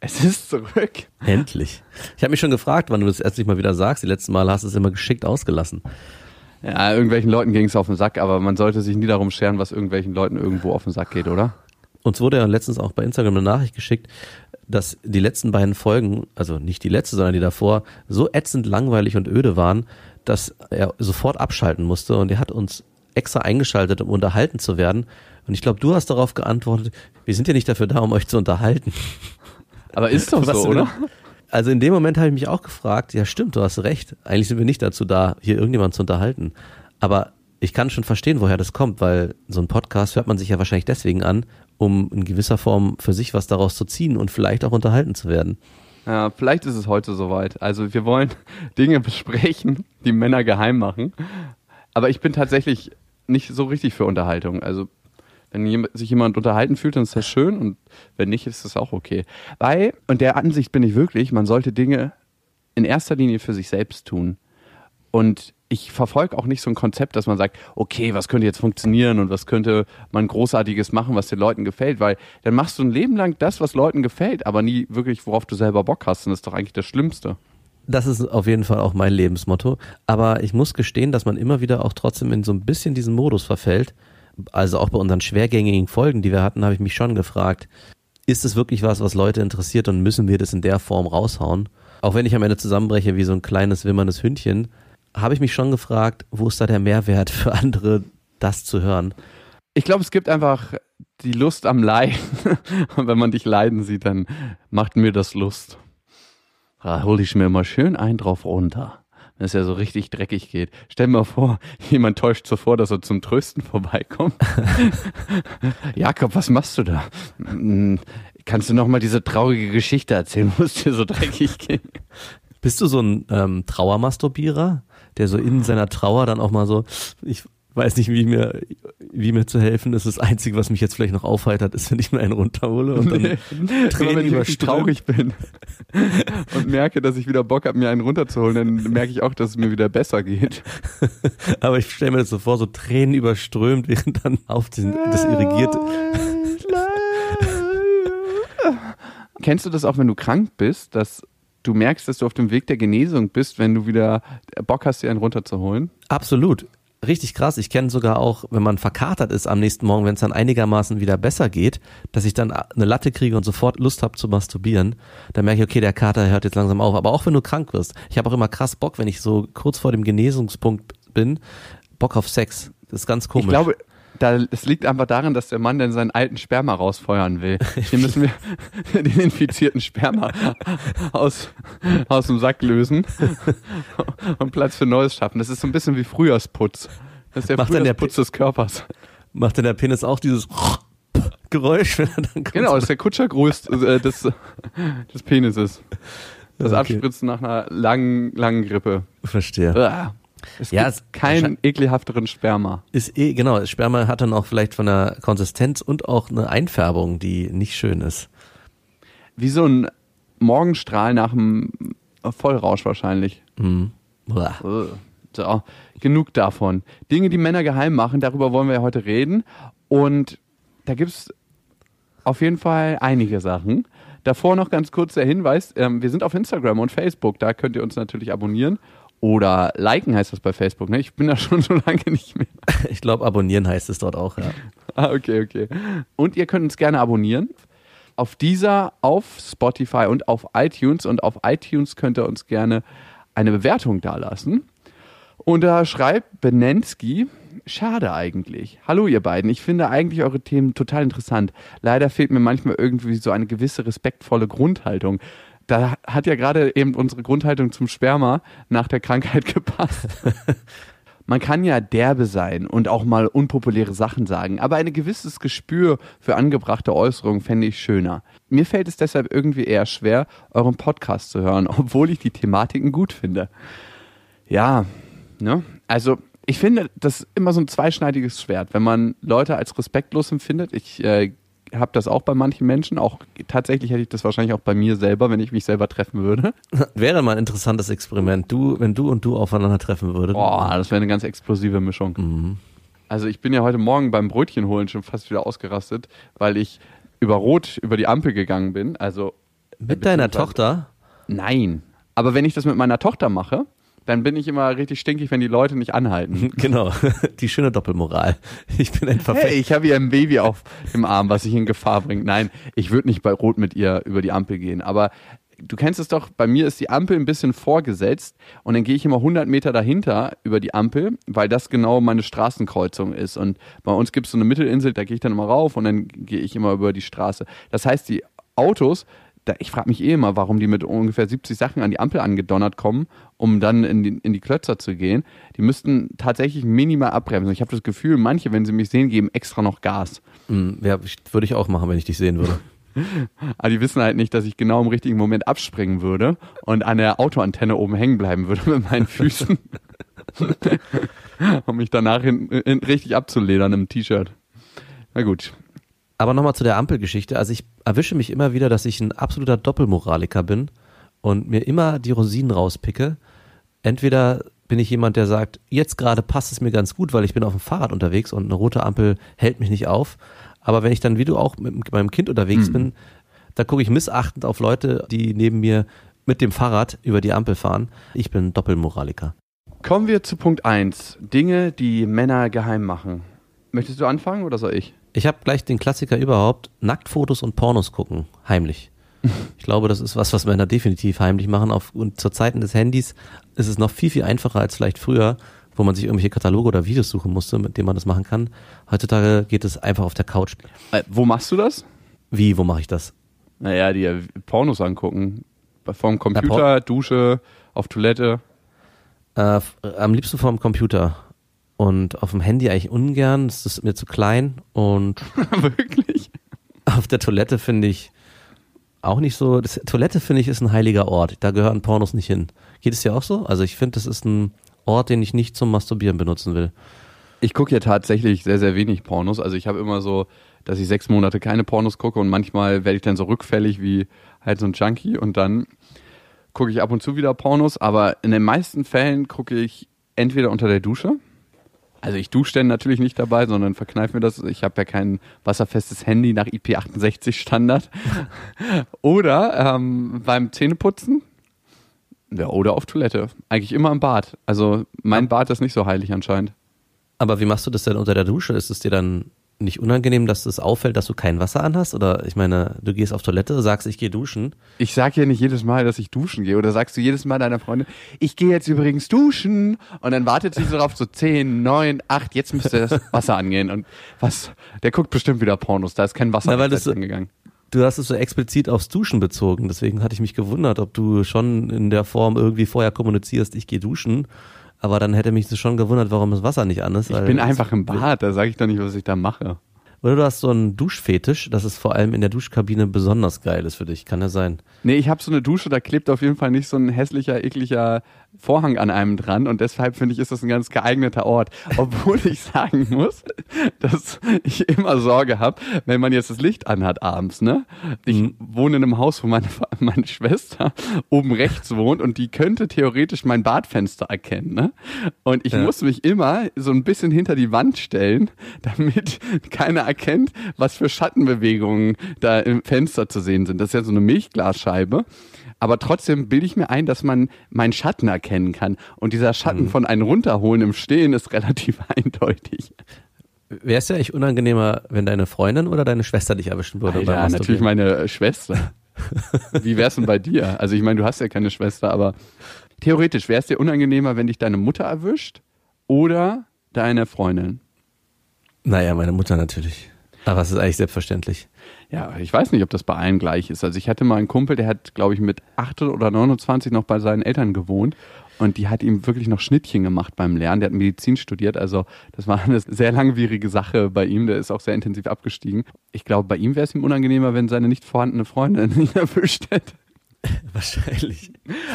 Es ist zurück. Endlich. Ich habe mich schon gefragt, wann du das erst mal wieder sagst. Die letzten Mal hast du es immer geschickt ausgelassen. Ja, irgendwelchen Leuten ging es auf den Sack, aber man sollte sich nie darum scheren, was irgendwelchen Leuten irgendwo auf den Sack geht, oder? Uns wurde ja letztens auch bei Instagram eine Nachricht geschickt, dass die letzten beiden Folgen, also nicht die letzte, sondern die davor, so ätzend langweilig und öde waren, dass er sofort abschalten musste und er hat uns extra eingeschaltet, um unterhalten zu werden. Und ich glaube, du hast darauf geantwortet, wir sind ja nicht dafür da, um euch zu unterhalten. Aber ist doch Was so, oder? Also in dem Moment habe ich mich auch gefragt, ja stimmt, du hast recht. Eigentlich sind wir nicht dazu da, hier irgendjemand zu unterhalten. Aber ich kann schon verstehen, woher das kommt, weil so ein Podcast hört man sich ja wahrscheinlich deswegen an, um in gewisser Form für sich was daraus zu ziehen und vielleicht auch unterhalten zu werden. Ja, vielleicht ist es heute soweit. Also wir wollen Dinge besprechen, die Männer geheim machen. Aber ich bin tatsächlich nicht so richtig für Unterhaltung. Also wenn sich jemand unterhalten fühlt, dann ist das schön und wenn nicht, ist das auch okay. Weil, und der Ansicht bin ich wirklich, man sollte Dinge in erster Linie für sich selbst tun. Und ich verfolge auch nicht so ein Konzept, dass man sagt, okay, was könnte jetzt funktionieren und was könnte man Großartiges machen, was den Leuten gefällt, weil dann machst du ein Leben lang das, was Leuten gefällt, aber nie wirklich, worauf du selber Bock hast. Und das ist doch eigentlich das Schlimmste. Das ist auf jeden Fall auch mein Lebensmotto. Aber ich muss gestehen, dass man immer wieder auch trotzdem in so ein bisschen diesen Modus verfällt. Also auch bei unseren schwergängigen Folgen, die wir hatten, habe ich mich schon gefragt, ist es wirklich was, was Leute interessiert und müssen wir das in der Form raushauen? Auch wenn ich am Ende zusammenbreche wie so ein kleines wimmerndes Hündchen, habe ich mich schon gefragt, wo ist da der Mehrwert für andere, das zu hören? Ich glaube, es gibt einfach die Lust am Leiden. Und wenn man dich leiden sieht, dann macht mir das Lust. Da hole ich mir mal schön einen drauf runter. Wenn es ja so richtig dreckig geht. Stell mir mal vor, jemand täuscht so vor, dass er zum Trösten vorbeikommt. Jakob, was machst du da? Hm, Kannst du noch mal diese traurige Geschichte erzählen, wo es dir so dreckig geht? Bist du so ein ähm, Trauermasturbierer, der so in seiner Trauer dann auch mal so, ich weiß nicht, wie mir, wie mir zu helfen ist. Das Einzige, was mich jetzt vielleicht noch aufheitert, ist, wenn ich mir einen runterhole und dann Nee. Tränen wenn ich traurig bin und merke, dass ich wieder Bock habe, mir einen runterzuholen, dann merke ich auch, dass es mir wieder besser geht. Aber ich stelle mir das so vor, so Tränen überströmt, während dann auf den, das irrigiert. Kennst du das auch, wenn du krank bist, dass du merkst, dass du auf dem Weg der Genesung bist, wenn du wieder Bock hast, dir einen runterzuholen? Absolut. Richtig krass. Ich kenne sogar auch, wenn man verkatert ist am nächsten Morgen, wenn es dann einigermaßen wieder besser geht, dass ich dann eine Latte kriege und sofort Lust habe zu masturbieren. Dann merke ich, okay, der Kater hört jetzt langsam auf. Aber auch wenn du krank wirst. Ich habe auch immer krass Bock, wenn ich so kurz vor dem Genesungspunkt bin, Bock auf Sex. Das ist ganz komisch. Ich glaube, da, es liegt einfach daran, dass der Mann dann seinen alten Sperma rausfeuern will. Hier müssen wir den infizierten Sperma aus, aus dem Sack lösen und Platz für Neues schaffen. Das ist so ein bisschen wie Frühjahrsputz. Das ist der Macht dann der Frühjahrsputz des Körpers. Macht denn der Penis auch dieses Geräusch, wenn er dann kurz Genau, das ist der Kutschergröß äh, des, des Penises. Das Okay. Abspritzen nach einer langen, langen Grippe. Verstehe. Uah. Es Ja, gibt es- keinen ekelhafteren Sperma. Ist eh, genau, Sperma hat dann auch vielleicht von der Konsistenz und auch eine Einfärbung, die nicht schön ist. Wie so ein Morgenstrahl nach einem Vollrausch wahrscheinlich. Hm. Ugh. So, genug davon. Dinge, die Männer geheim machen, darüber wollen wir ja heute reden. Und da gibt's auf jeden Fall einige Sachen. Davor noch ganz kurz der Hinweis, ähm, wir sind auf Instagram und Facebook, da könnt ihr uns natürlich abonnieren. Oder liken heißt das bei Facebook, ne? Ich bin da schon so lange nicht mehr. Ich glaube, abonnieren heißt es dort auch, ja. Ah, okay, okay. Und ihr könnt uns gerne abonnieren. Auf dieser, auf Spotify und auf iTunes. Und auf iTunes könnt ihr uns gerne eine Bewertung dalassen. Und da schreibt Benensky, schade eigentlich. Hallo ihr beiden, ich finde eigentlich eure Themen total interessant. Leider fehlt mir manchmal irgendwie so eine gewisse respektvolle Grundhaltung. Da hat ja gerade eben unsere Grundhaltung zum Sperma nach der Krankheit gepasst. man kann ja derbe sein und auch mal unpopuläre Sachen sagen, aber ein gewisses Gespür für angebrachte Äußerungen fände ich schöner. Mir fällt es deshalb irgendwie eher schwer, euren Podcast zu hören, obwohl ich die Thematiken gut finde. Ja, ne? Also ich finde, das ist immer so ein zweischneidiges Schwert, wenn man Leute als respektlos empfindet. Ich äh, habe das auch bei manchen Menschen. Auch tatsächlich hätte ich das wahrscheinlich auch bei mir selber, wenn ich mich selber treffen würde. Wäre mal ein interessantes Experiment. Du, wenn du und du aufeinander treffen würdet. Boah, das wäre eine ganz explosive Mischung. Mhm. Also ich bin ja heute Morgen beim Brötchen holen schon fast wieder ausgerastet, weil ich über Rot über die Ampel gegangen bin. Also Mit deiner Tochter? Nein. Aber wenn ich das mit meiner Tochter mache, dann bin ich immer richtig stinkig, wenn die Leute nicht anhalten. Genau, die schöne Doppelmoral. Ich bin ein Verfechter. Hey, ich habe hier ein Baby auf dem Arm, was sich in Gefahr bringt. Nein, ich würde nicht bei Rot mit ihr über die Ampel gehen. Aber du kennst es doch, bei mir ist die Ampel ein bisschen vorgesetzt und dann gehe ich immer 100 Meter dahinter über die Ampel, weil das genau meine Straßenkreuzung ist. Und bei uns gibt es so eine Mittelinsel, da gehe ich dann immer rauf und dann gehe ich immer über die Straße. Das heißt, die Autos da, ich frage mich eh immer, warum die mit ungefähr 70 Sachen an die Ampel angedonnert kommen, um dann in die, in die Klötzer zu gehen. Die müssten tatsächlich minimal abbremsen. Ich habe das Gefühl, manche, wenn sie mich sehen, geben extra noch Gas. Mhm, ja, würde ich auch machen, wenn ich dich sehen würde. Aber die wissen halt nicht, dass ich genau im richtigen Moment abspringen würde und an der Autoantenne oben hängen bleiben würde mit meinen Füßen. um mich danach hin, hin, richtig abzuledern im T-Shirt. Na gut, aber nochmal zu der Ampelgeschichte. Also ich erwische mich immer wieder, dass ich ein absoluter Doppelmoraliker bin und mir immer die Rosinen rauspicke. Entweder bin ich jemand, der sagt, jetzt gerade passt es mir ganz gut, weil ich bin auf dem Fahrrad unterwegs und eine rote Ampel hält mich nicht auf. Aber wenn ich dann, wie du auch mit meinem Kind unterwegs hm. bin, da gucke ich missachtend auf Leute, die neben mir mit dem Fahrrad über die Ampel fahren. Ich bin Doppelmoraliker. Kommen wir zu Punkt 1. Dinge, die Männer geheim machen. Möchtest du anfangen oder soll ich? Ich habe gleich den Klassiker überhaupt, Nacktfotos und Pornos gucken, heimlich. Ich glaube, das ist was, was Männer definitiv heimlich machen. Auf, und zu Zeiten des Handys ist es noch viel, viel einfacher als vielleicht früher, wo man sich irgendwelche Kataloge oder Videos suchen musste, mit denen man das machen kann. Heutzutage geht es einfach auf der Couch. Äh, wo machst du das? Wie, wo mache ich das? Naja, die Pornos angucken. Vom Computer, Dusche, auf Toilette. Äh, am liebsten vom Computer. Und auf dem Handy eigentlich ungern, das ist mir zu klein. Und wirklich? Auf der Toilette finde ich auch nicht so. Das, Toilette finde ich ist ein heiliger Ort. Da gehören Pornos nicht hin. Geht es dir auch so? Also ich finde, das ist ein Ort, den ich nicht zum Masturbieren benutzen will. Ich gucke ja tatsächlich sehr, sehr wenig Pornos. Also ich habe immer so, dass ich sechs Monate keine Pornos gucke und manchmal werde ich dann so rückfällig wie halt so ein Junkie und dann gucke ich ab und zu wieder Pornos. Aber in den meisten Fällen gucke ich entweder unter der Dusche also ich dusche dann natürlich nicht dabei, sondern verkneife mir das. Ich habe ja kein wasserfestes Handy nach IP68 Standard. oder ähm, beim Zähneputzen. Ja, oder auf Toilette. Eigentlich immer im Bad. Also mein Bad ist nicht so heilig anscheinend. Aber wie machst du das denn unter der Dusche? Ist es dir dann nicht unangenehm, dass es auffällt, dass du kein Wasser anhast? Oder ich meine, du gehst auf Toilette, sagst, ich gehe duschen. Ich sag ja nicht jedes Mal, dass ich duschen gehe. Oder sagst du jedes Mal deiner Freundin, ich gehe jetzt übrigens duschen. Und dann wartet sie so drauf, so 10, 9, 8, jetzt müsste das Wasser angehen. Und was? Der guckt bestimmt wieder Pornos, da ist kein Wasser Na, weil das, angegangen. Du hast es so explizit aufs Duschen bezogen. Deswegen hatte ich mich gewundert, ob du schon in der Form irgendwie vorher kommunizierst, ich gehe duschen aber dann hätte mich das schon gewundert, warum das Wasser nicht an ist. Ich bin einfach im Bad, da sage ich doch nicht, was ich da mache. Oder du hast so einen Duschfetisch, dass es vor allem in der Duschkabine besonders geil ist für dich. Kann ja sein. Nee, ich habe so eine Dusche, da klebt auf jeden Fall nicht so ein hässlicher, ekliger Vorhang an einem dran und deshalb finde ich, ist das ein ganz geeigneter Ort. Obwohl ich sagen muss, dass ich immer Sorge habe, wenn man jetzt das Licht anhat abends, ne? Ich mhm. wohne in einem Haus, wo meine, meine Schwester oben rechts wohnt und die könnte theoretisch mein Badfenster erkennen, ne? Und ich ja. muss mich immer so ein bisschen hinter die Wand stellen, damit keiner erkennt, was für Schattenbewegungen da im Fenster zu sehen sind. Das ist ja so eine Milchglasscheibe. Aber trotzdem bilde ich mir ein, dass man meinen Schatten erkennen kann. Und dieser Schatten mhm. von einem runterholen im Stehen ist relativ eindeutig. Wäre es ja echt unangenehmer, wenn deine Freundin oder deine Schwester dich erwischen würde? Ja, natürlich meine Schwester. Wie wär's denn bei dir? Also ich meine, du hast ja keine Schwester, aber theoretisch wäre es dir unangenehmer, wenn dich deine Mutter erwischt oder deine Freundin? Naja, meine Mutter natürlich. Aber es ist eigentlich selbstverständlich. Ja, ich weiß nicht, ob das bei allen gleich ist. Also ich hatte mal einen Kumpel, der hat, glaube ich, mit 8 oder 29 noch bei seinen Eltern gewohnt. und die hat ihm wirklich noch Schnittchen gemacht beim Lernen. Der hat Medizin studiert, also das war eine sehr langwierige Sache bei ihm. Der ist auch sehr intensiv abgestiegen. Ich glaube, bei ihm wäre es ihm unangenehmer, wenn seine nicht vorhandene Freundin ihn erwischt hätte. Wahrscheinlich.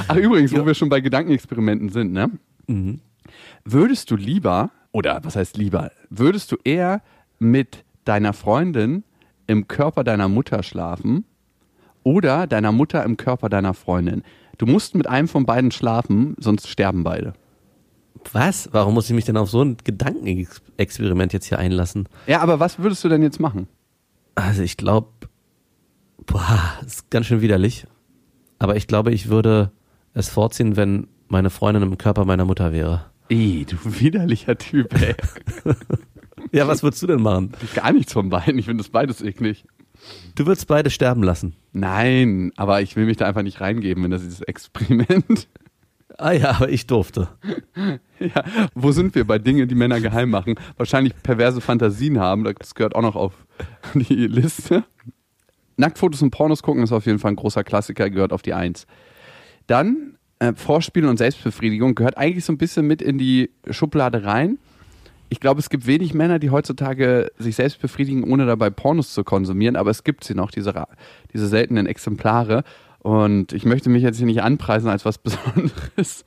Ach übrigens, wo wir schon bei Gedankenexperimenten sind, ne? Mhm. Würdest du lieber, oder was heißt lieber, würdest du eher mit deiner Freundin im Körper deiner Mutter schlafen oder deiner Mutter im Körper deiner Freundin? Du musst mit einem von beiden schlafen, sonst sterben beide. Was? Warum muss ich mich denn auf so ein Gedankenexperiment jetzt hier einlassen? Ja, aber was würdest du denn jetzt machen? Also ich glaube, boah, ist ganz schön widerlich. Aber ich glaube, ich würde es vorziehen, wenn meine Freundin im Körper meiner Mutter wäre. Ih, du widerlicher Typ, ey. Ja, was würdest du denn machen? Gar nichts von beiden. Ich finde das beides eklig. Du würdest beide sterben lassen. Nein, aber ich will mich da einfach nicht reingeben in das dieses Experiment. Ah ja, aber ich durfte. Ja, wo sind wir bei Dingen, die Männer geheim machen? Wahrscheinlich perverse Fantasien haben, das gehört auch noch auf die Liste. Nacktfotos und Pornos gucken ist auf jeden Fall ein großer Klassiker, gehört auf die Eins. Dann äh, Vorspielen und Selbstbefriedigung gehört eigentlich so ein bisschen mit in die Schublade rein. Ich glaube, es gibt wenig Männer, die heutzutage sich selbst befriedigen, ohne dabei Pornos zu konsumieren, aber es gibt sie noch, diese, diese seltenen Exemplare. Und ich möchte mich jetzt hier nicht anpreisen als was Besonderes.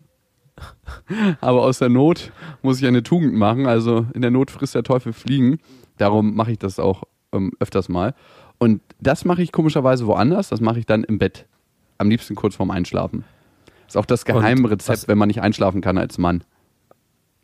Aber aus der Not muss ich eine Tugend machen. Also in der Not frisst der Teufel Fliegen. Darum mache ich das auch ähm, öfters mal. Und das mache ich komischerweise woanders. Das mache ich dann im Bett. Am liebsten kurz vorm Einschlafen. Ist auch das Geheimrezept, was- wenn man nicht einschlafen kann als Mann.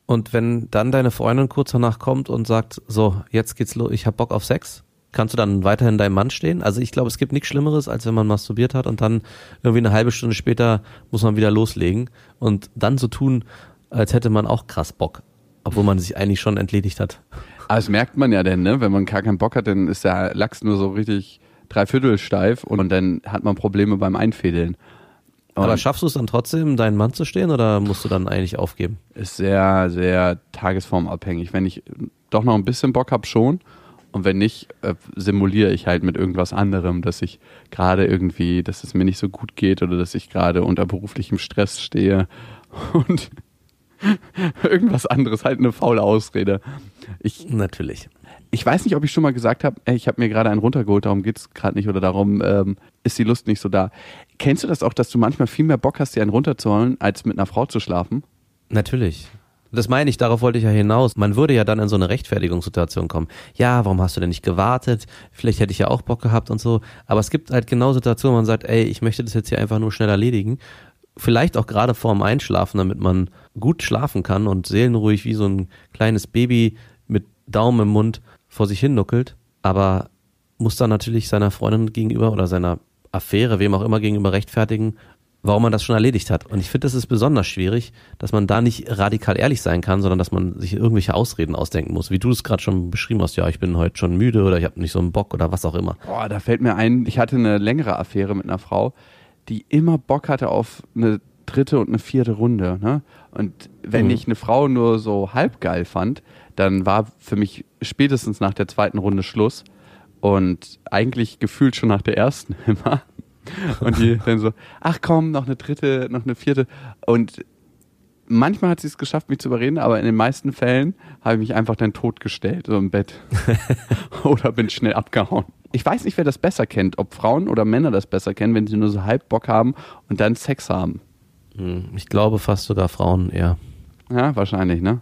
Und wenn dann deine Freundin kurz danach kommt und sagt, so, jetzt geht's los, ich hab Bock auf Sex, kannst du dann weiterhin deinem Mann stehen? Also ich glaube, es gibt nichts Schlimmeres, als wenn man masturbiert hat und dann irgendwie eine halbe Stunde später muss man wieder loslegen und dann so tun, als hätte man auch krass Bock, obwohl man sich eigentlich schon entledigt hat. Aber das merkt man ja denn, ne? Wenn man gar keinen Bock hat, dann ist der Lachs nur so richtig dreiviertel steif und dann hat man Probleme beim Einfädeln. Aber Und schaffst du es dann trotzdem, deinen Mann zu stehen oder musst du dann eigentlich aufgeben? ist sehr, sehr tagesformabhängig. Wenn ich doch noch ein bisschen Bock habe, schon. Und wenn nicht, äh, simuliere ich halt mit irgendwas anderem, dass ich gerade irgendwie, dass es mir nicht so gut geht oder dass ich gerade unter beruflichem Stress stehe und irgendwas anderes, halt eine faule Ausrede. Ich, Natürlich. ich weiß nicht, ob ich schon mal gesagt habe, ich habe mir gerade einen runtergeholt, darum geht's gerade nicht oder darum ähm, ist die Lust nicht so da. Kennst du das auch, dass du manchmal viel mehr Bock hast, dir einen runterzuholen, als mit einer Frau zu schlafen? Natürlich. Das meine ich, darauf wollte ich ja hinaus. Man würde ja dann in so eine Rechtfertigungssituation kommen. Ja, warum hast du denn nicht gewartet? Vielleicht hätte ich ja auch Bock gehabt und so. Aber es gibt halt genau Situationen, wo man sagt, ey, ich möchte das jetzt hier einfach nur schnell erledigen. Vielleicht auch gerade vorm Einschlafen, damit man gut schlafen kann und seelenruhig wie so ein kleines Baby mit Daumen im Mund vor sich hin nuckelt. Aber muss dann natürlich seiner Freundin gegenüber oder seiner Affäre, wem auch immer gegenüber rechtfertigen, warum man das schon erledigt hat. Und ich finde, das ist besonders schwierig, dass man da nicht radikal ehrlich sein kann, sondern dass man sich irgendwelche Ausreden ausdenken muss. Wie du es gerade schon beschrieben hast, ja, ich bin heute schon müde oder ich habe nicht so einen Bock oder was auch immer. Boah, da fällt mir ein, ich hatte eine längere Affäre mit einer Frau, die immer Bock hatte auf eine dritte und eine vierte Runde. Ne? Und wenn Mhm. ich eine Frau nur so halb geil fand, dann war für mich spätestens nach der zweiten Runde Schluss. Und eigentlich gefühlt schon nach der ersten immer. Und die dann so, ach komm, noch eine dritte, noch eine vierte. Und manchmal hat sie es geschafft, mich zu überreden, aber in den meisten Fällen habe ich mich einfach dann totgestellt, so im Bett. oder bin schnell abgehauen. Ich weiß nicht, wer das besser kennt, ob Frauen oder Männer das besser kennen, wenn sie nur so halb Bock haben und dann Sex haben. Hm, Ich glaube fast sogar Frauen eher. Ja, wahrscheinlich, ne?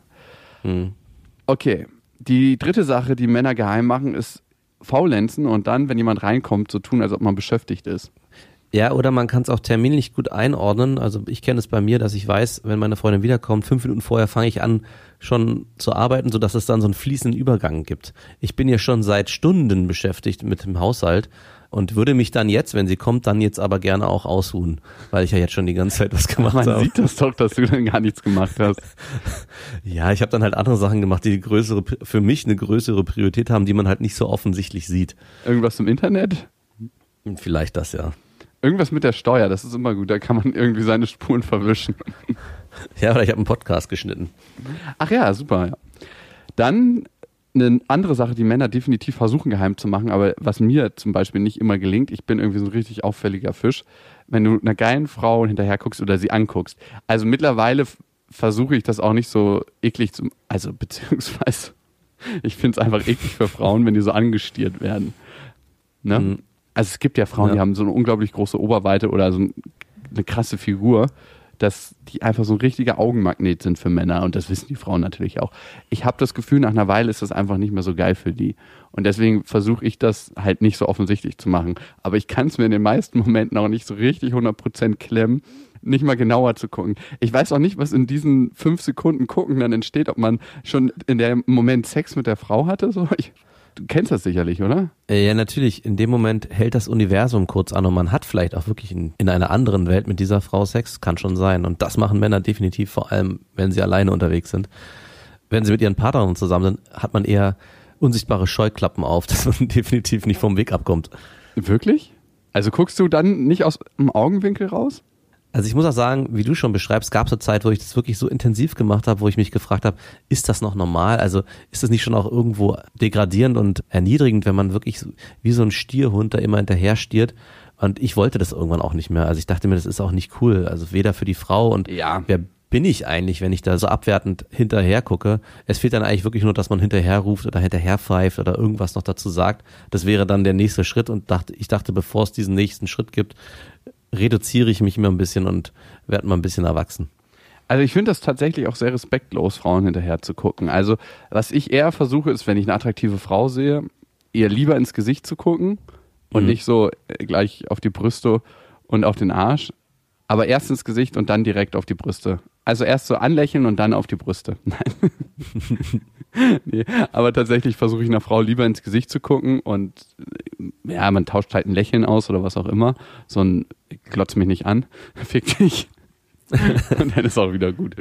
Hm. Okay. Die dritte Sache, die Männer geheim machen, ist faulenzen und dann, wenn jemand reinkommt, so tun, als ob man beschäftigt ist. Ja, oder man kann es auch terminlich gut einordnen. Also ich kenne es bei mir, dass ich weiß, wenn meine Freundin wiederkommt, fünf Minuten vorher fange ich an, schon zu arbeiten, sodass es dann so einen fließenden Übergang gibt. Ich bin ja schon seit Stunden beschäftigt mit dem Haushalt und würde mich dann jetzt, wenn sie kommt, dann jetzt aber gerne auch ausruhen, weil ich ja jetzt schon die ganze Zeit was gemacht Man habe. sieht das doch, dass du dann gar nichts gemacht hast. Ja, ich habe dann halt andere Sachen gemacht, die größere, für mich eine größere Priorität haben, die man halt nicht so offensichtlich sieht. Irgendwas im Internet? Vielleicht das ja. Irgendwas mit der Steuer, das ist immer gut, da kann man irgendwie seine Spuren verwischen. Ja, oder ich habe einen Podcast geschnitten. Ach ja, super. Ja. Dann eine andere Sache, die Männer definitiv versuchen geheim zu machen, aber was mir zum Beispiel nicht immer gelingt, ich bin irgendwie so ein richtig auffälliger Fisch. wenn du einer geilen Frau hinterher guckst oder sie anguckst. Also mittlerweile versuche ich das auch nicht so eklig zu, also beziehungsweise ich finde es einfach eklig für Frauen, wenn die so angestiert werden. Ne? Mhm. Also es gibt ja Frauen, ja. die haben so eine unglaublich große Oberweite oder so eine krasse Figur, dass die einfach so ein richtiger Augenmagnet sind für Männer und das wissen die Frauen natürlich auch. Ich habe das Gefühl, nach einer Weile ist das einfach nicht mehr so geil für die. Und deswegen versuche ich das halt nicht so offensichtlich zu machen. Aber ich kann es mir in den meisten Momenten auch nicht so richtig 100% klemmen, nicht mal genauer zu gucken. Ich weiß auch nicht, was in diesen fünf Sekunden gucken dann entsteht, ob man schon in dem Moment Sex mit der Frau hatte. So. Ich, du kennst das sicherlich, oder? Äh, ja, natürlich. In dem Moment hält das Universum kurz an und man hat vielleicht auch wirklich in, in einer anderen Welt mit dieser Frau Sex. Kann schon sein. Und das machen Männer definitiv, vor allem, wenn sie alleine unterwegs sind. Wenn sie mit ihren Partnern zusammen sind, hat man eher unsichtbare Scheuklappen auf, dass man definitiv nicht vom Weg abkommt. Wirklich? Also guckst du dann nicht aus dem Augenwinkel raus? Also ich muss auch sagen, wie du schon beschreibst, gab es eine Zeit, wo ich das wirklich so intensiv gemacht habe, wo ich mich gefragt habe, ist das noch normal? Also ist das nicht schon auch irgendwo degradierend und erniedrigend, wenn man wirklich wie so ein Stierhund da immer hinterher stiert? Und ich wollte das irgendwann auch nicht mehr. Also ich dachte mir, das ist auch nicht cool. Also weder für die Frau und ja. wer bin ich eigentlich, wenn ich da so abwertend hinterher gucke? Es fehlt dann eigentlich wirklich nur, dass man hinterher ruft oder hinterher pfeift oder irgendwas noch dazu sagt. Das wäre dann der nächste Schritt und dachte, ich dachte, bevor es diesen nächsten Schritt gibt, reduziere ich mich immer ein bisschen und werde mal ein bisschen erwachsen. Also ich finde das tatsächlich auch sehr respektlos, Frauen hinterher zu gucken. Also was ich eher versuche, ist, wenn ich eine attraktive Frau sehe, ihr lieber ins Gesicht zu gucken und mhm. nicht so äh, gleich auf die Brüste und auf den Arsch, aber erst ins Gesicht und dann direkt auf die Brüste. Also erst so anlächeln und dann auf die Brüste. Nein. nee, aber tatsächlich versuche ich einer Frau lieber ins Gesicht zu gucken und äh, ja, man tauscht halt ein Lächeln aus oder was auch immer. So ein glotz mich nicht an, fick dich. und dann ist auch wieder gut.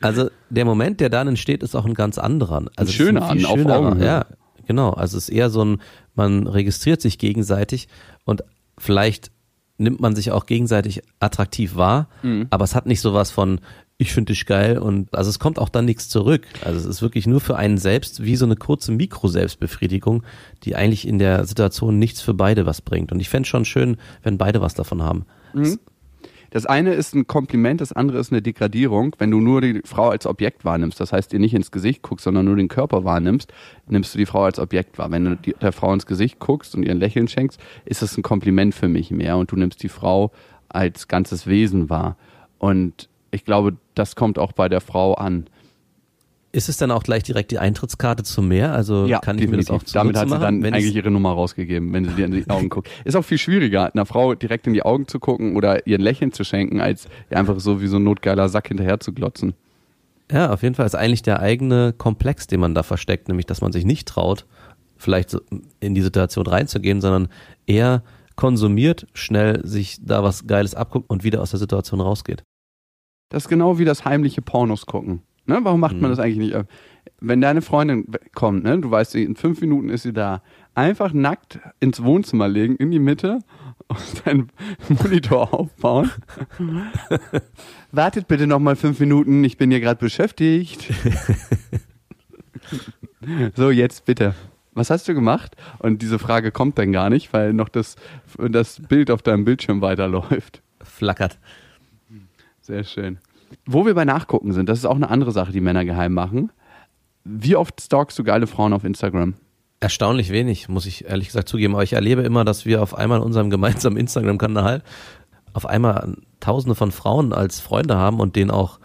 Also der Moment, der dann entsteht, ist auch ein ganz anderer. Also ein schöner, ein auf Augen. Ja, genau. Also es ist eher so ein, man registriert sich gegenseitig und vielleicht nimmt man sich auch gegenseitig attraktiv wahr, mhm. aber es hat nicht sowas von ich finde dich geil und also es kommt auch dann nichts zurück. Also es ist wirklich nur für einen selbst wie so eine kurze Mikro-Selbstbefriedigung, die eigentlich in der Situation nichts für beide was bringt. Und ich fände schon schön, wenn beide was davon haben. Mhm. Das eine ist ein Kompliment, das andere ist eine Degradierung. Wenn du nur die Frau als Objekt wahrnimmst, das heißt, dir nicht ins Gesicht guckst, sondern nur den Körper wahrnimmst, nimmst du die Frau als Objekt wahr. Wenn du die, der Frau ins Gesicht guckst und ihr ein Lächeln schenkst, ist das ein Kompliment für mich mehr und du nimmst die Frau als ganzes Wesen wahr. Und ich glaube, das kommt auch bei der Frau an. Ist es dann auch gleich direkt die Eintrittskarte zum Meer? Also ja, kann ich mir das auch Damit hat sie dann eigentlich ihre Nummer rausgegeben, wenn sie dir in die Augen guckt. Ist auch viel schwieriger, einer Frau direkt in die Augen zu gucken oder ihr ein Lächeln zu schenken, als einfach so wie so ein notgeiler Sack hinterher zu glotzen. Ja, auf jeden Fall ist eigentlich der eigene Komplex, den man da versteckt, nämlich dass man sich nicht traut, vielleicht in die Situation reinzugehen, sondern eher konsumiert, schnell sich da was Geiles abguckt und wieder aus der Situation rausgeht. Das ist genau wie das heimliche Pornos gucken. Ne? Warum macht man mhm. das eigentlich nicht? Wenn deine Freundin kommt, ne? du weißt, in fünf Minuten ist sie da, einfach nackt ins Wohnzimmer legen, in die Mitte und deinen Monitor aufbauen. Wartet bitte noch mal fünf Minuten, ich bin hier gerade beschäftigt. so, jetzt bitte. Was hast du gemacht? Und diese Frage kommt dann gar nicht, weil noch das, das Bild auf deinem Bildschirm weiterläuft. Flackert. Sehr schön. Wo wir bei Nachgucken sind, das ist auch eine andere Sache, die Männer geheim machen. Wie oft stalkst du geile Frauen auf Instagram? Erstaunlich wenig, muss ich ehrlich gesagt zugeben. Aber ich erlebe immer, dass wir auf einmal in unserem gemeinsamen Instagram-Kanal auf einmal tausende von Frauen als Freunde haben und denen auch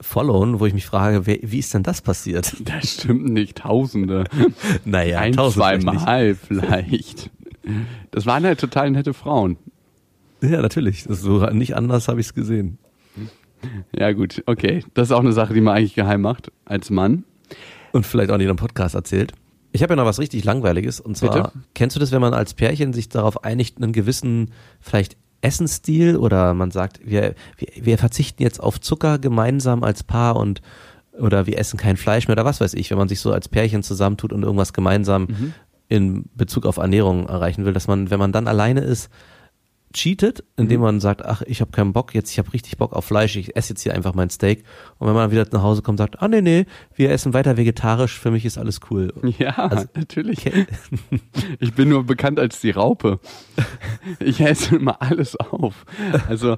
followen, wo ich mich frage, wer, wie ist denn das passiert? Das stimmt nicht, tausende. naja, ein, zweimal vielleicht. Das waren halt total nette Frauen. Ja, natürlich. so nicht anders habe ich es gesehen. Ja, gut, okay. Das ist auch eine Sache, die man eigentlich geheim macht, als Mann. Und vielleicht auch nicht im Podcast erzählt. Ich habe ja noch was richtig Langweiliges. Und zwar, Bitte? kennst du das, wenn man als Pärchen sich darauf einigt, einen gewissen, vielleicht Essensstil oder man sagt, wir, wir, wir verzichten jetzt auf Zucker gemeinsam als Paar und oder wir essen kein Fleisch mehr oder was weiß ich, wenn man sich so als Pärchen zusammentut und irgendwas gemeinsam mhm. in Bezug auf Ernährung erreichen will, dass man, wenn man dann alleine ist, cheatet, indem man sagt, ach, ich habe keinen Bock, jetzt ich habe richtig Bock auf Fleisch, ich esse jetzt hier einfach mein Steak. Und wenn man wieder nach Hause kommt, sagt, ah nee, nee, wir essen weiter vegetarisch, für mich ist alles cool. Ja, also, natürlich. Ich bin nur bekannt als die Raupe. Ich esse immer alles auf. Also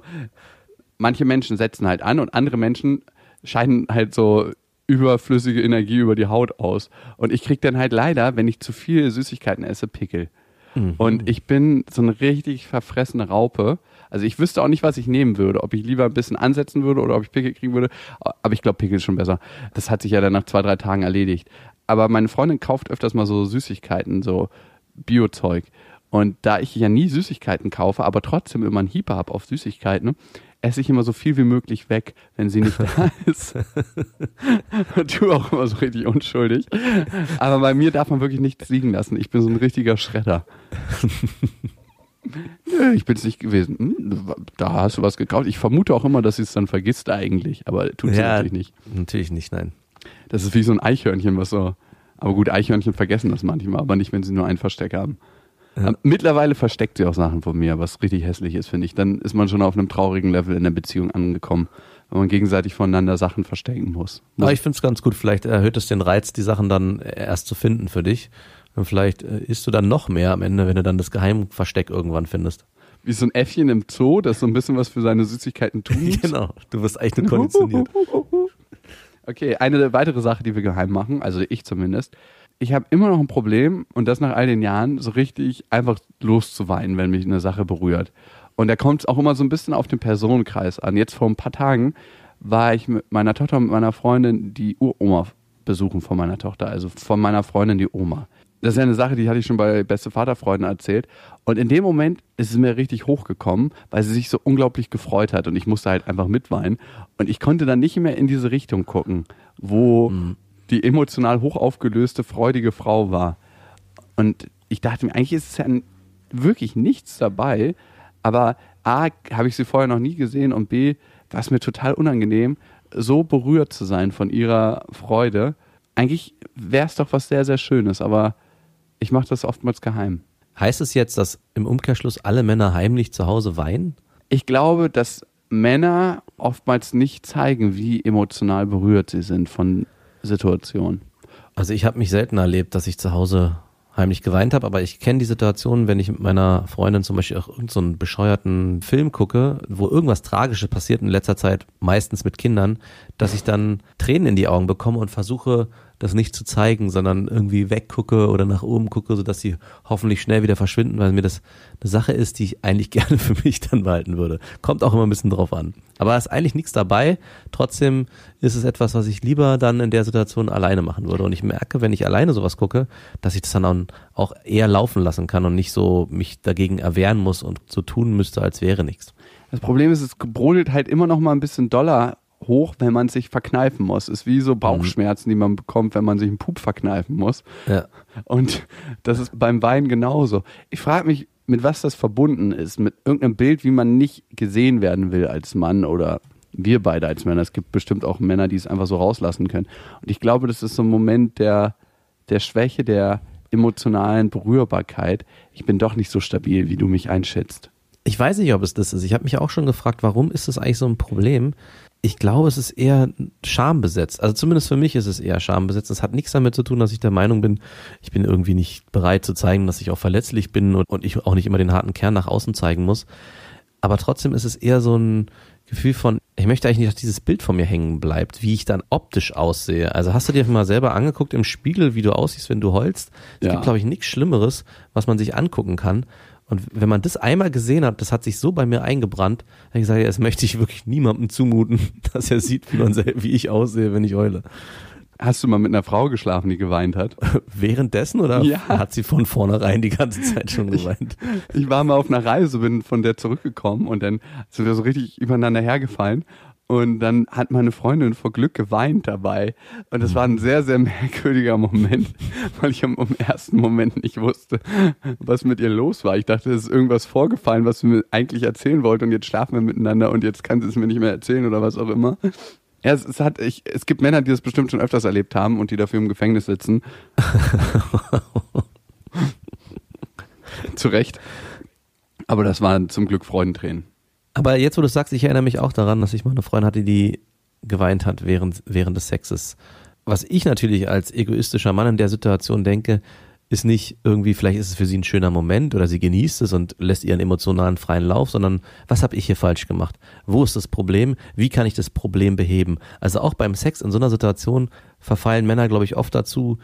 manche Menschen setzen halt an und andere Menschen scheiden halt so überflüssige Energie über die Haut aus. Und ich krieg dann halt leider, wenn ich zu viel Süßigkeiten esse, Pickel. Mhm. Und ich bin so eine richtig verfressene Raupe. Also ich wüsste auch nicht, was ich nehmen würde. Ob ich lieber ein bisschen ansetzen würde oder ob ich Pickel kriegen würde. Aber ich glaube, Pickel ist schon besser. Das hat sich ja dann nach zwei, drei Tagen erledigt. Aber meine Freundin kauft öfters mal so Süßigkeiten, so Biozeug. Und da ich ja nie Süßigkeiten kaufe, aber trotzdem immer einen Hieper habe auf Süßigkeiten, esse ich immer so viel wie möglich weg, wenn sie nicht da ist. Und tue auch immer so richtig unschuldig. Aber bei mir darf man wirklich nichts liegen lassen. Ich bin so ein richtiger Schredder. Nö, ich bin es nicht gewesen. Hm, da hast du was gekauft. Ich vermute auch immer, dass sie es dann vergisst eigentlich, aber tut sie ja, natürlich nicht. Natürlich nicht, nein. Das ist wie so ein Eichhörnchen, was so. Aber gut, Eichhörnchen vergessen das manchmal, aber nicht, wenn sie nur ein Versteck haben. Ja. Mittlerweile versteckt sie auch Sachen von mir, was richtig hässlich ist, finde ich. Dann ist man schon auf einem traurigen Level in der Beziehung angekommen, wenn man gegenseitig voneinander Sachen verstecken muss. Aber ich finde es ganz gut. Vielleicht erhöht es den Reiz, die Sachen dann erst zu finden für dich. Und vielleicht äh, isst du dann noch mehr am Ende, wenn du dann das Geheimversteck irgendwann findest. Wie so ein Äffchen im Zoo, das so ein bisschen was für seine Süßigkeiten tut. genau, du wirst eigentlich nur konditioniert. okay, eine weitere Sache, die wir geheim machen, also ich zumindest, ich habe immer noch ein Problem und das nach all den Jahren, so richtig einfach loszuweinen, wenn mich eine Sache berührt. Und da kommt es auch immer so ein bisschen auf den Personenkreis an. Jetzt vor ein paar Tagen war ich mit meiner Tochter und mit meiner Freundin die Uroma besuchen von meiner Tochter, also von meiner Freundin die Oma. Das ist ja eine Sache, die hatte ich schon bei Beste Vaterfreunden erzählt. Und in dem Moment ist es mir richtig hochgekommen, weil sie sich so unglaublich gefreut hat und ich musste halt einfach mitweinen. Und ich konnte dann nicht mehr in diese Richtung gucken, wo mhm die emotional hoch aufgelöste, freudige Frau war. Und ich dachte mir, eigentlich ist es ja wirklich nichts dabei, aber A, habe ich sie vorher noch nie gesehen und B, war es mir total unangenehm, so berührt zu sein von ihrer Freude. Eigentlich wäre es doch was sehr, sehr Schönes, aber ich mache das oftmals geheim. Heißt es jetzt, dass im Umkehrschluss alle Männer heimlich zu Hause weinen? Ich glaube, dass Männer oftmals nicht zeigen, wie emotional berührt sie sind von Situation? Also ich habe mich selten erlebt, dass ich zu Hause heimlich geweint habe, aber ich kenne die Situation, wenn ich mit meiner Freundin zum Beispiel auch irgendeinen so bescheuerten Film gucke, wo irgendwas Tragisches passiert in letzter Zeit, meistens mit Kindern, dass ich dann Tränen in die Augen bekomme und versuche, das nicht zu zeigen, sondern irgendwie weggucke oder nach oben gucke, sodass sie hoffentlich schnell wieder verschwinden, weil mir das eine Sache ist, die ich eigentlich gerne für mich dann behalten würde. Kommt auch immer ein bisschen drauf an. Aber ist eigentlich nichts dabei. Trotzdem ist es etwas, was ich lieber dann in der Situation alleine machen würde. Und ich merke, wenn ich alleine sowas gucke, dass ich das dann auch eher laufen lassen kann und nicht so mich dagegen erwehren muss und so tun müsste, als wäre nichts. Das Problem ist, es brodelt halt immer noch mal ein bisschen doller hoch, wenn man sich verkneifen muss. Ist wie so Bauchschmerzen, die man bekommt, wenn man sich einen Pup verkneifen muss. Ja. Und das ist beim Wein genauso. Ich frage mich, mit was das verbunden ist. Mit irgendeinem Bild, wie man nicht gesehen werden will als Mann oder wir beide als Männer. Es gibt bestimmt auch Männer, die es einfach so rauslassen können. Und ich glaube, das ist so ein Moment der, der Schwäche, der emotionalen Berührbarkeit. Ich bin doch nicht so stabil, wie du mich einschätzt. Ich weiß nicht, ob es das ist. Ich habe mich auch schon gefragt, warum ist das eigentlich so ein Problem? Ich glaube, es ist eher schambesetzt. Also zumindest für mich ist es eher schambesetzt. Es hat nichts damit zu tun, dass ich der Meinung bin, ich bin irgendwie nicht bereit zu zeigen, dass ich auch verletzlich bin und, und ich auch nicht immer den harten Kern nach außen zeigen muss. Aber trotzdem ist es eher so ein Gefühl von, ich möchte eigentlich nicht, dass dieses Bild von mir hängen bleibt, wie ich dann optisch aussehe. Also hast du dir mal selber angeguckt im Spiegel, wie du aussiehst, wenn du heulst? Es ja. gibt, glaube ich, nichts Schlimmeres, was man sich angucken kann, und wenn man das einmal gesehen hat, das hat sich so bei mir eingebrannt, dass ich sage, das möchte ich wirklich niemandem zumuten, dass er sieht, wie, man, wie ich aussehe, wenn ich heule. Hast du mal mit einer Frau geschlafen, die geweint hat? Währenddessen oder ja. hat sie von vornherein die ganze Zeit schon geweint? Ich, ich war mal auf einer Reise, bin von der zurückgekommen und dann sind wir so richtig übereinander hergefallen und dann hat meine Freundin vor Glück geweint dabei. Und das war ein sehr, sehr merkwürdiger Moment, weil ich im, ersten Moment nicht wusste, was mit ihr los war. Ich dachte, es ist irgendwas vorgefallen, was sie mir eigentlich erzählen wollte. Und jetzt schlafen wir miteinander und jetzt kann sie es mir nicht mehr erzählen oder was auch immer. Ja, es, es, hat, ich, es gibt Männer, die das bestimmt schon öfters erlebt haben und die dafür im Gefängnis sitzen. Zu Recht. Aber das waren zum Glück Freudentränen. Aber jetzt, wo du sagst, ich erinnere mich auch daran, dass ich mal eine Freundin hatte, die geweint hat während, während des Sexes. Was ich natürlich als egoistischer Mann in der Situation denke, ist nicht irgendwie, vielleicht ist es für sie ein schöner Moment oder sie genießt es und lässt ihren emotionalen freien Lauf, sondern was habe ich hier falsch gemacht? Wo ist das Problem? Wie kann ich das Problem beheben? Also auch beim Sex in so einer Situation verfallen Männer, glaube ich, oft dazu,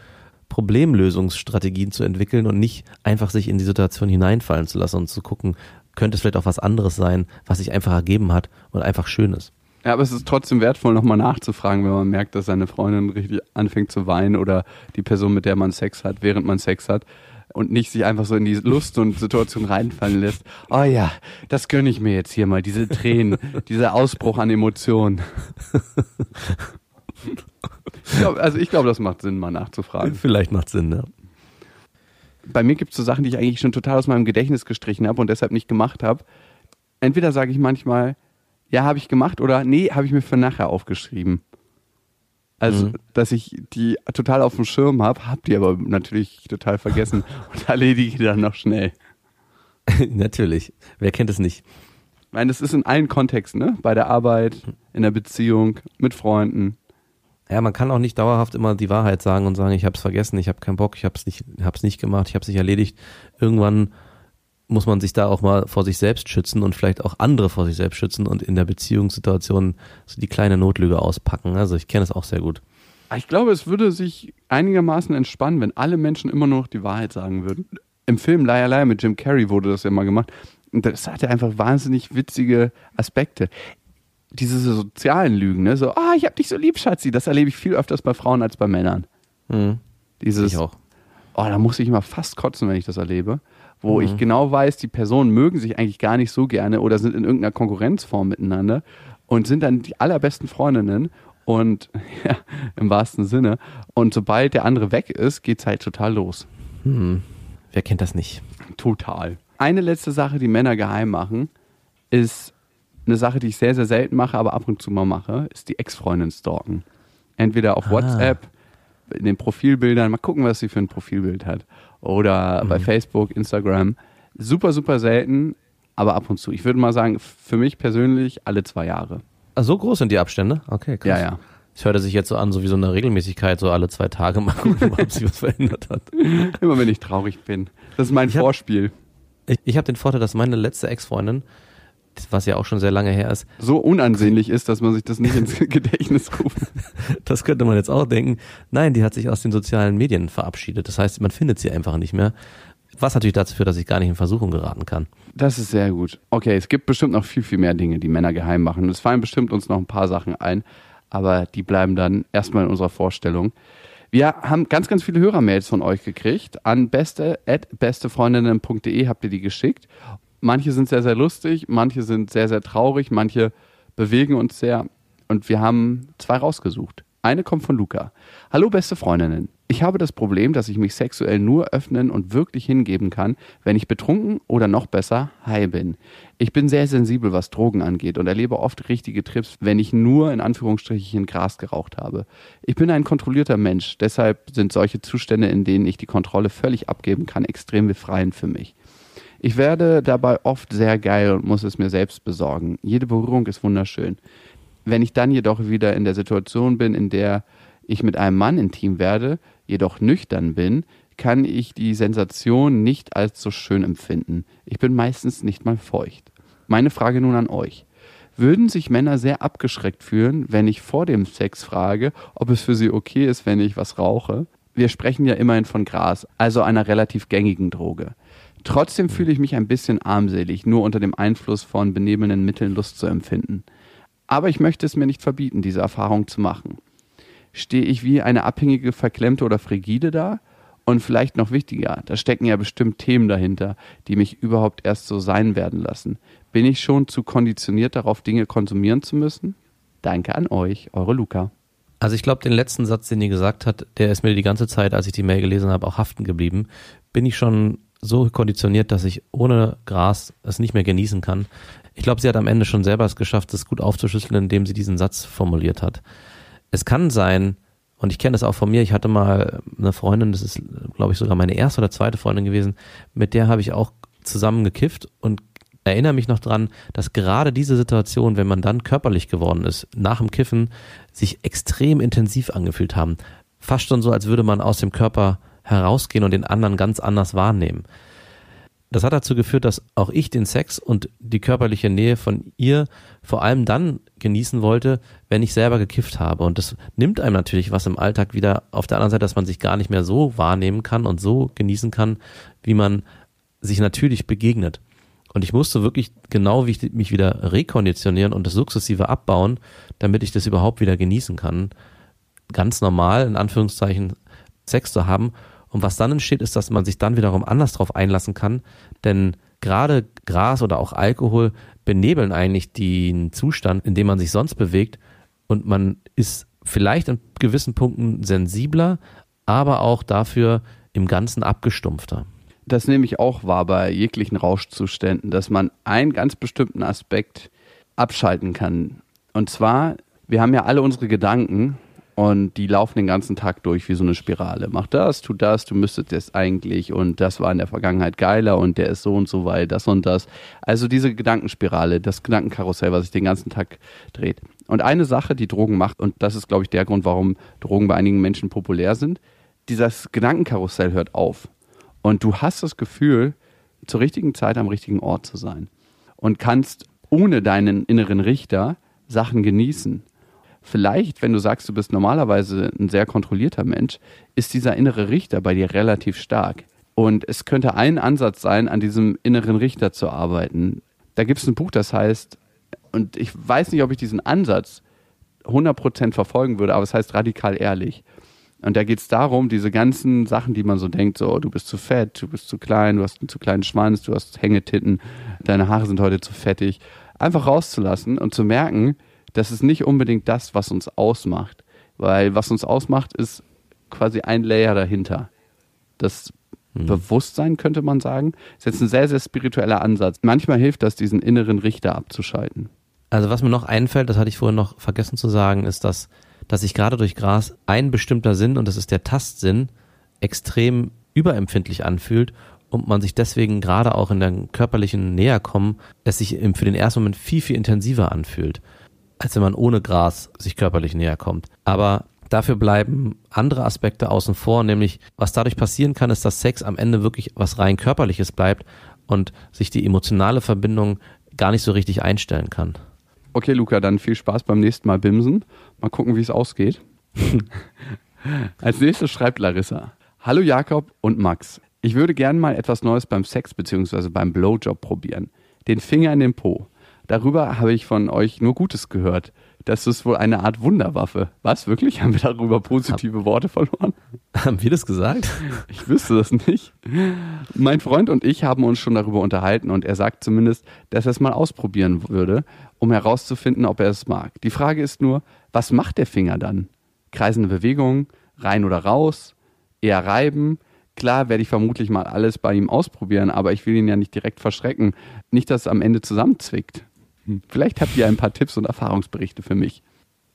Problemlösungsstrategien zu entwickeln und nicht einfach sich in die Situation hineinfallen zu lassen und zu gucken, könnte es vielleicht auch was anderes sein, was sich einfach ergeben hat und einfach schön ist. Ja, aber es ist trotzdem wertvoll, nochmal nachzufragen, wenn man merkt, dass seine Freundin richtig anfängt zu weinen oder die Person, mit der man Sex hat, während man Sex hat und nicht sich einfach so in die Lust und Situation reinfallen lässt. Oh ja, das gönne ich mir jetzt hier mal, diese Tränen, dieser Ausbruch an Emotionen. ich glaub, also ich glaube, das macht Sinn, mal nachzufragen. Vielleicht macht Sinn, ja. Bei mir gibt es so Sachen, die ich eigentlich schon total aus meinem Gedächtnis gestrichen habe und deshalb nicht gemacht habe. Entweder sage ich manchmal, ja, habe ich gemacht oder nee, habe ich mir für nachher aufgeschrieben. Also, mhm. dass ich die total auf dem Schirm habe, habt ihr aber natürlich total vergessen und erledige die dann noch schnell. natürlich. Wer kennt es nicht? Ich meine, das ist in allen Kontexten, ne? Bei der Arbeit, in der Beziehung, mit Freunden. Ja, man kann auch nicht dauerhaft immer die Wahrheit sagen und sagen, ich habe es vergessen, ich habe keinen Bock, ich habe es nicht, hab's nicht gemacht, ich habe es nicht erledigt. Irgendwann muss man sich da auch mal vor sich selbst schützen und vielleicht auch andere vor sich selbst schützen und in der Beziehungssituation so die kleine Notlüge auspacken. Also ich kenne es auch sehr gut. Ich glaube, es würde sich einigermaßen entspannen, wenn alle Menschen immer nur noch die Wahrheit sagen würden. Im Film Liar Liar mit Jim Carrey wurde das ja mal gemacht. Und das hatte einfach wahnsinnig witzige Aspekte. Diese sozialen Lügen, ne? So, ah, ich hab dich so lieb, Schatzi. Das erlebe ich viel öfters bei Frauen als bei Männern. Mhm. Dieses, ich auch. Oh, da muss ich immer fast kotzen, wenn ich das erlebe wo mhm. ich genau weiß, die Personen mögen sich eigentlich gar nicht so gerne oder sind in irgendeiner Konkurrenzform miteinander und sind dann die allerbesten Freundinnen und ja, im wahrsten Sinne. Und sobald der andere weg ist, geht es halt total los. Mhm. Wer kennt das nicht? Total. Eine letzte Sache, die Männer geheim machen, ist eine Sache, die ich sehr, sehr selten mache, aber ab und zu mal mache, ist die Ex-Freundin stalken. Entweder auf ah. WhatsApp, in den Profilbildern, mal gucken, was sie für ein Profilbild hat oder mhm. bei Facebook, Instagram. Super, super selten, aber ab und zu. Ich würde mal sagen, für mich persönlich alle zwei Jahre. Ah, so groß sind die Abstände? Okay, krass. Ja, ja. Es hörte sich jetzt so an, so wie so eine Regelmäßigkeit, so alle zwei Tage mal gucken, ob sich was verändert hat. Immer wenn ich traurig bin. Das ist mein ich Vorspiel. Hab, ich ich habe den Vorteil, dass meine letzte Ex-Freundin, was ja auch schon sehr lange her ist. So unansehnlich ist, dass man sich das nicht ins Gedächtnis ruft. Das könnte man jetzt auch denken. Nein, die hat sich aus den sozialen Medien verabschiedet. Das heißt, man findet sie einfach nicht mehr. Was natürlich dazu führt, dass ich gar nicht in Versuchung geraten kann. Das ist sehr gut. Okay, es gibt bestimmt noch viel, viel mehr Dinge, die Männer geheim machen. Es fallen bestimmt uns noch ein paar Sachen ein, aber die bleiben dann erstmal in unserer Vorstellung. Wir haben ganz, ganz viele Hörermails von euch gekriegt. An beste.bestefreundinnen.de habt ihr die geschickt manche sind sehr, sehr lustig, manche sind sehr, sehr traurig, manche bewegen uns sehr. Und wir haben zwei rausgesucht. Eine kommt von Luca. Hallo beste Freundinnen. Ich habe das Problem, dass ich mich sexuell nur öffnen und wirklich hingeben kann, wenn ich betrunken oder noch besser high bin. Ich bin sehr sensibel, was Drogen angeht und erlebe oft richtige Trips, wenn ich nur in Anführungsstrichen Gras geraucht habe. Ich bin ein kontrollierter Mensch, deshalb sind solche Zustände, in denen ich die Kontrolle völlig abgeben kann, extrem befreiend für mich. Ich werde dabei oft sehr geil und muss es mir selbst besorgen. Jede Berührung ist wunderschön. Wenn ich dann jedoch wieder in der Situation bin, in der ich mit einem Mann intim werde, jedoch nüchtern bin, kann ich die Sensation nicht als so schön empfinden. Ich bin meistens nicht mal feucht. Meine Frage nun an euch. Würden sich Männer sehr abgeschreckt fühlen, wenn ich vor dem Sex frage, ob es für sie okay ist, wenn ich was rauche? Wir sprechen ja immerhin von Gras, also einer relativ gängigen Droge. Trotzdem fühle ich mich ein bisschen armselig, nur unter dem Einfluss von benebelnden Mitteln Lust zu empfinden. Aber ich möchte es mir nicht verbieten, diese Erfahrung zu machen. Stehe ich wie eine abhängige, verklemmte oder frigide da? Und vielleicht noch wichtiger, da stecken ja bestimmt Themen dahinter, die mich überhaupt erst so sein werden lassen. Bin ich schon zu konditioniert darauf, Dinge konsumieren zu müssen? Danke an euch, eure Luca. Also ich glaube, den letzten Satz, den ihr gesagt hat, der ist mir die ganze Zeit, als ich die Mail gelesen habe, auch haften geblieben. Bin ich schon so konditioniert, dass ich ohne Gras es nicht mehr genießen kann. Ich glaube, sie hat am Ende schon selber es geschafft, es gut aufzuschlüsseln, indem sie diesen Satz formuliert hat. Es kann sein, und ich kenne das auch von mir, ich hatte mal eine Freundin, das ist, glaube ich, sogar meine erste oder zweite Freundin gewesen, mit der habe ich auch zusammen gekifft und erinnere mich noch dran, dass gerade diese Situation, wenn man dann körperlich geworden ist, nach dem Kiffen, sich extrem intensiv angefühlt haben. Fast schon so, als würde man aus dem Körper herausgehen und den anderen ganz anders wahrnehmen. Das hat dazu geführt, dass auch ich den Sex und die körperliche Nähe von ihr vor allem dann genießen wollte, wenn ich selber gekifft habe. Und das nimmt einem natürlich was im Alltag wieder auf der anderen Seite, dass man sich gar nicht mehr so wahrnehmen kann und so genießen kann, wie man sich natürlich begegnet. Und ich musste wirklich genau wie mich wieder rekonditionieren und das sukzessive abbauen, damit ich das überhaupt wieder genießen kann. Ganz normal, in Anführungszeichen, Sex zu haben. Und was dann entsteht, ist, dass man sich dann wiederum anders darauf einlassen kann. Denn gerade Gras oder auch Alkohol benebeln eigentlich den Zustand, in dem man sich sonst bewegt. Und man ist vielleicht an gewissen Punkten sensibler, aber auch dafür im Ganzen abgestumpfter das nehme ich auch wahr bei jeglichen Rauschzuständen, dass man einen ganz bestimmten Aspekt abschalten kann. Und zwar, wir haben ja alle unsere Gedanken und die laufen den ganzen Tag durch wie so eine Spirale. Mach das, tu das, du müsstest jetzt eigentlich und das war in der Vergangenheit geiler und der ist so und so, weil das und das. Also diese Gedankenspirale, das Gedankenkarussell, was sich den ganzen Tag dreht. Und eine Sache, die Drogen macht, und das ist, glaube ich, der Grund, warum Drogen bei einigen Menschen populär sind, dieses Gedankenkarussell hört auf. Und du hast das Gefühl, zur richtigen Zeit am richtigen Ort zu sein. Und kannst ohne deinen inneren Richter Sachen genießen. Vielleicht, wenn du sagst, du bist normalerweise ein sehr kontrollierter Mensch, ist dieser innere Richter bei dir relativ stark. Und es könnte ein Ansatz sein, an diesem inneren Richter zu arbeiten. Da gibt es ein Buch, das heißt, und ich weiß nicht, ob ich diesen Ansatz 100% verfolgen würde, aber es heißt radikal ehrlich. Und da geht es darum, diese ganzen Sachen, die man so denkt, so, du bist zu fett, du bist zu klein, du hast einen zu kleinen Schwanz, du hast Hängetitten, deine Haare sind heute zu fettig, einfach rauszulassen und zu merken, das ist nicht unbedingt das, was uns ausmacht. Weil was uns ausmacht, ist quasi ein Layer dahinter. Das mhm. Bewusstsein, könnte man sagen, ist jetzt ein sehr, sehr spiritueller Ansatz. Manchmal hilft das, diesen inneren Richter abzuschalten. Also was mir noch einfällt, das hatte ich vorhin noch vergessen zu sagen, ist, dass dass sich gerade durch Gras ein bestimmter Sinn, und das ist der Tastsinn, extrem überempfindlich anfühlt und man sich deswegen gerade auch in der körperlichen Näherkommen, es sich für den ersten Moment viel, viel intensiver anfühlt, als wenn man ohne Gras sich körperlich näher kommt. Aber dafür bleiben andere Aspekte außen vor, nämlich was dadurch passieren kann, ist, dass Sex am Ende wirklich was rein körperliches bleibt und sich die emotionale Verbindung gar nicht so richtig einstellen kann. Okay, Luca, dann viel Spaß beim nächsten Mal Bimsen. Mal gucken, wie es ausgeht. Als nächstes schreibt Larissa. Hallo Jakob und Max. Ich würde gerne mal etwas Neues beim Sex bzw. beim Blowjob probieren. Den Finger in den Po. Darüber habe ich von euch nur Gutes gehört. Das ist wohl eine Art Wunderwaffe. Was, wirklich? Haben wir darüber positive Worte verloren? Haben wir das gesagt? Ich wüsste das nicht. Mein Freund und ich haben uns schon darüber unterhalten und er sagt zumindest, dass er es mal ausprobieren würde, um herauszufinden, ob er es mag. Die Frage ist nur, was macht der Finger dann? Kreisende Bewegungen, rein oder raus, eher reiben? Klar werde ich vermutlich mal alles bei ihm ausprobieren, aber ich will ihn ja nicht direkt verschrecken. Nicht, dass es am Ende zusammenzwickt. Vielleicht habt ihr ein paar Tipps und Erfahrungsberichte für mich.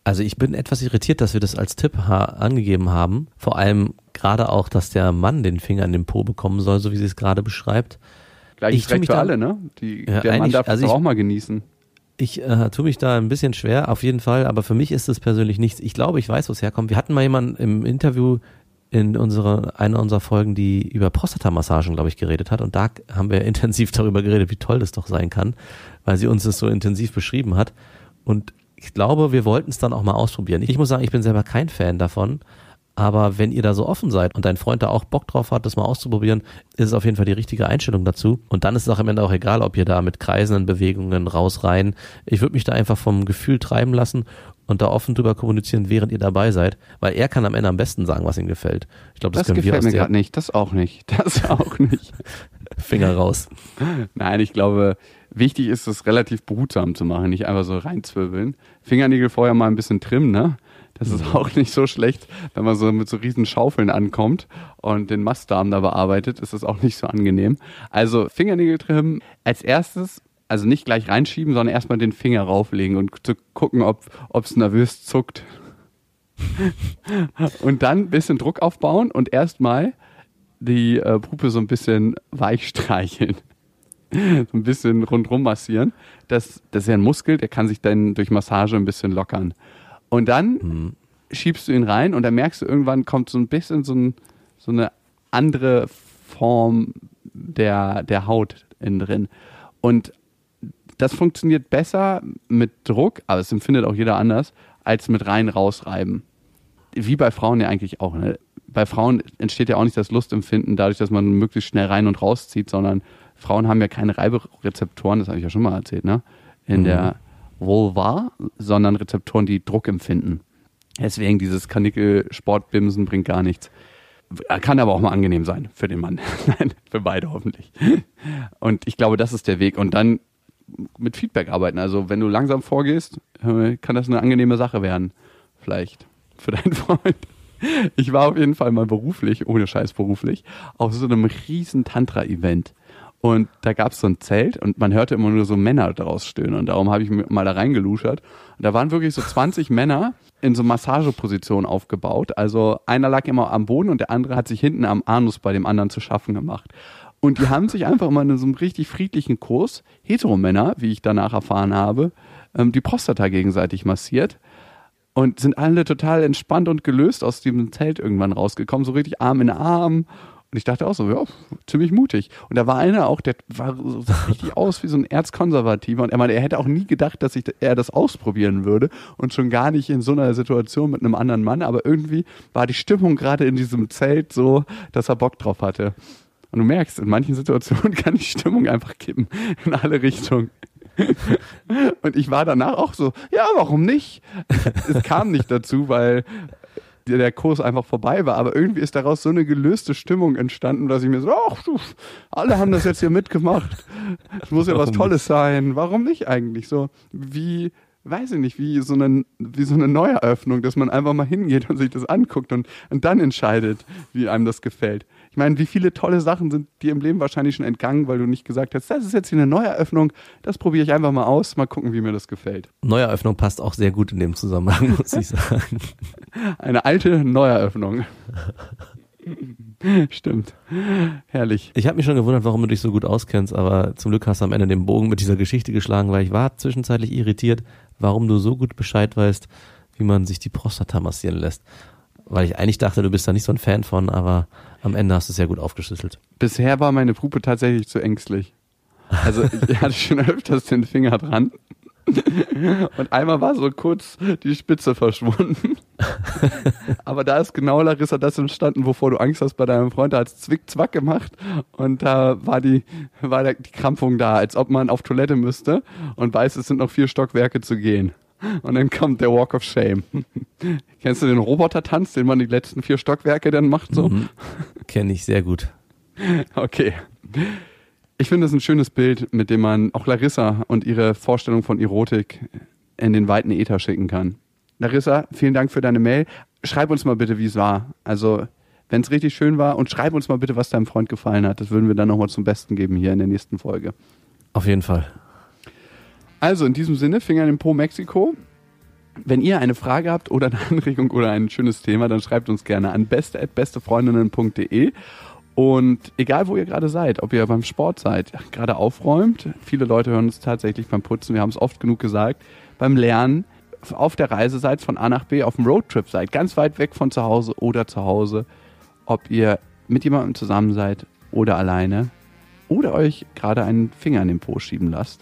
Also ich bin etwas irritiert, dass wir das als Tipp ha angegeben haben. Vor allem gerade auch, dass der Mann den Finger in den Po bekommen soll, so wie sie es gerade beschreibt. Gleiches Recht für alle, ne? Die, ja, der Mann darf also es auch mal genießen. Ich äh, tue mich da ein bisschen schwer, auf jeden Fall, aber für mich ist es persönlich nichts. Ich glaube, ich weiß, wo es herkommt. Wir hatten mal jemanden im Interview in unserer, einer unserer Folgen, die über Prostatamassagen, glaube ich, geredet hat. Und da haben wir intensiv darüber geredet, wie toll das doch sein kann, weil sie uns das so intensiv beschrieben hat. Und ich glaube, wir wollten es dann auch mal ausprobieren. Ich muss sagen, ich bin selber kein Fan davon. Aber wenn ihr da so offen seid und dein Freund da auch Bock drauf hat, das mal auszuprobieren, ist es auf jeden Fall die richtige Einstellung dazu. Und dann ist es auch am Ende auch egal, ob ihr da mit kreisenden Bewegungen raus rein. Ich würde mich da einfach vom Gefühl treiben lassen und da offen drüber kommunizieren, während ihr dabei seid, weil er kann am Ende am besten sagen, was ihm gefällt. Ich glaube, das, das können gefällt wir mir gerade nicht. Das auch nicht. Das auch nicht. Finger raus. Nein, ich glaube, wichtig ist es relativ behutsam zu machen, nicht einfach so reinzwirbeln. Fingernägel vorher mal ein bisschen trimmen, ne? Das ist mhm. auch nicht so schlecht, wenn man so mit so riesen Schaufeln ankommt und den Mastdarm da bearbeitet, ist das auch nicht so angenehm. Also Fingernägel trimmen als erstes also nicht gleich reinschieben, sondern erstmal den Finger rauflegen und zu gucken, ob es nervös zuckt. und dann ein bisschen Druck aufbauen und erstmal die äh, Puppe so ein bisschen weich streicheln. so ein bisschen rundrum massieren. Das, das ist ja ein Muskel, der kann sich dann durch Massage ein bisschen lockern. Und dann Mhm. schiebst du ihn rein und dann merkst du, irgendwann kommt so ein bisschen so, ein, so eine andere Form der, der Haut innen drin. Und das funktioniert besser mit Druck, aber es empfindet auch jeder anders, als mit rein rausreiben. Wie bei Frauen ja eigentlich auch. Ne? Bei Frauen entsteht ja auch nicht das Lustempfinden dadurch, dass man möglichst schnell rein und rauszieht, sondern Frauen haben ja keine Reiberezeptoren, das habe ich ja schon mal erzählt, ne? In der Vulva, sondern Rezeptoren, die Druck empfinden. Deswegen dieses Kanickel-Sportbimsen bringt gar nichts. Kann aber auch mal angenehm sein für den Mann. Nein, für beide hoffentlich. Und ich glaube, das ist der Weg. Und dann mit Feedback arbeiten. Also wenn du langsam vorgehst, kann das eine angenehme Sache werden. Vielleicht für deinen Freund. Ich war auf jeden Fall mal beruflich, ohne Scheiß beruflich, auf so einem riesen Tantra-Event. Und da gab es so ein Zelt und man hörte immer nur so Männer daraus stöhnen. Und darum habe ich mir mal da reingeluschert. Und da waren wirklich so 20 Männer in so Massageposition aufgebaut. Also einer lag immer am Boden und der andere hat sich hinten am Anus bei dem anderen zu schaffen gemacht. Und die haben sich einfach mal in so einem richtig friedlichen Kurs, Heteromänner, wie ich danach erfahren habe, ähm, die Prostata gegenseitig massiert und sind alle total entspannt und gelöst aus diesem Zelt irgendwann rausgekommen, so richtig Arm in Arm. Und ich dachte auch so, ja, ziemlich mutig. Und da war einer auch, der war so richtig aus wie so ein Erzkonservativer. Und er meinte, er hätte auch nie gedacht, dass ich, er das ausprobieren würde. Und schon gar nicht in so einer Situation mit einem anderen Mann. Aber irgendwie war die Stimmung gerade in diesem Zelt so, dass er Bock drauf hatte. Und du merkst, in manchen Situationen kann die Stimmung einfach kippen in alle Richtungen. Und ich war danach auch so, ja, warum nicht? Es kam nicht dazu, weil der Kurs einfach vorbei war, aber irgendwie ist daraus so eine gelöste Stimmung entstanden, dass ich mir so, ach alle haben das jetzt hier mitgemacht. Es muss ja was Tolles sein. Warum nicht eigentlich? So wie, weiß ich nicht, wie so eine, wie so eine Neueröffnung, dass man einfach mal hingeht und sich das anguckt und, und dann entscheidet, wie einem das gefällt. Ich meine, wie viele tolle Sachen sind dir im Leben wahrscheinlich schon entgangen, weil du nicht gesagt hast, das ist jetzt hier eine Neueröffnung, das probiere ich einfach mal aus, mal gucken, wie mir das gefällt. Neueröffnung passt auch sehr gut in dem Zusammenhang, muss ich sagen. Eine alte Neueröffnung. Stimmt. Herrlich. Ich habe mich schon gewundert, warum du dich so gut auskennst, aber zum Glück hast du am Ende den Bogen mit dieser Geschichte geschlagen, weil ich war zwischenzeitlich irritiert, warum du so gut Bescheid weißt, wie man sich die Prostata massieren lässt. Weil ich eigentlich dachte, du bist da nicht so ein Fan von, aber am Ende hast du es sehr gut aufgeschlüsselt. Bisher war meine Puppe tatsächlich zu ängstlich. Also ich hatte schon öfters den Finger dran. Und einmal war so kurz die Spitze verschwunden. Aber da ist genau, Larissa, das entstanden, wovor du Angst hast bei deinem Freund. Da hat es Zwick-Zwack gemacht und da war die, war die Krampfung da, als ob man auf Toilette müsste und weiß, es sind noch vier Stockwerke zu gehen. Und dann kommt der Walk of Shame. Kennst du den Roboter-Tanz, den man die letzten vier Stockwerke dann macht so? Mhm. Kenne ich sehr gut. Okay. Ich finde es ein schönes Bild, mit dem man auch Larissa und ihre Vorstellung von Erotik in den weiten Äther schicken kann. Larissa, vielen Dank für deine Mail. Schreib uns mal bitte, wie es war. Also, wenn es richtig schön war und schreib uns mal bitte, was deinem Freund gefallen hat. Das würden wir dann nochmal zum Besten geben hier in der nächsten Folge. Auf jeden Fall. Also, in diesem Sinne, Finger in den Po Mexiko. Wenn ihr eine Frage habt oder eine Anregung oder ein schönes Thema, dann schreibt uns gerne an beste.bestefreundinnen.de. Und egal, wo ihr gerade seid, ob ihr beim Sport seid, gerade aufräumt, viele Leute hören uns tatsächlich beim Putzen, wir haben es oft genug gesagt, beim Lernen, auf der Reise seid, von A nach B, auf dem Roadtrip seid, ganz weit weg von zu Hause oder zu Hause, ob ihr mit jemandem zusammen seid oder alleine oder euch gerade einen Finger in den Po schieben lasst.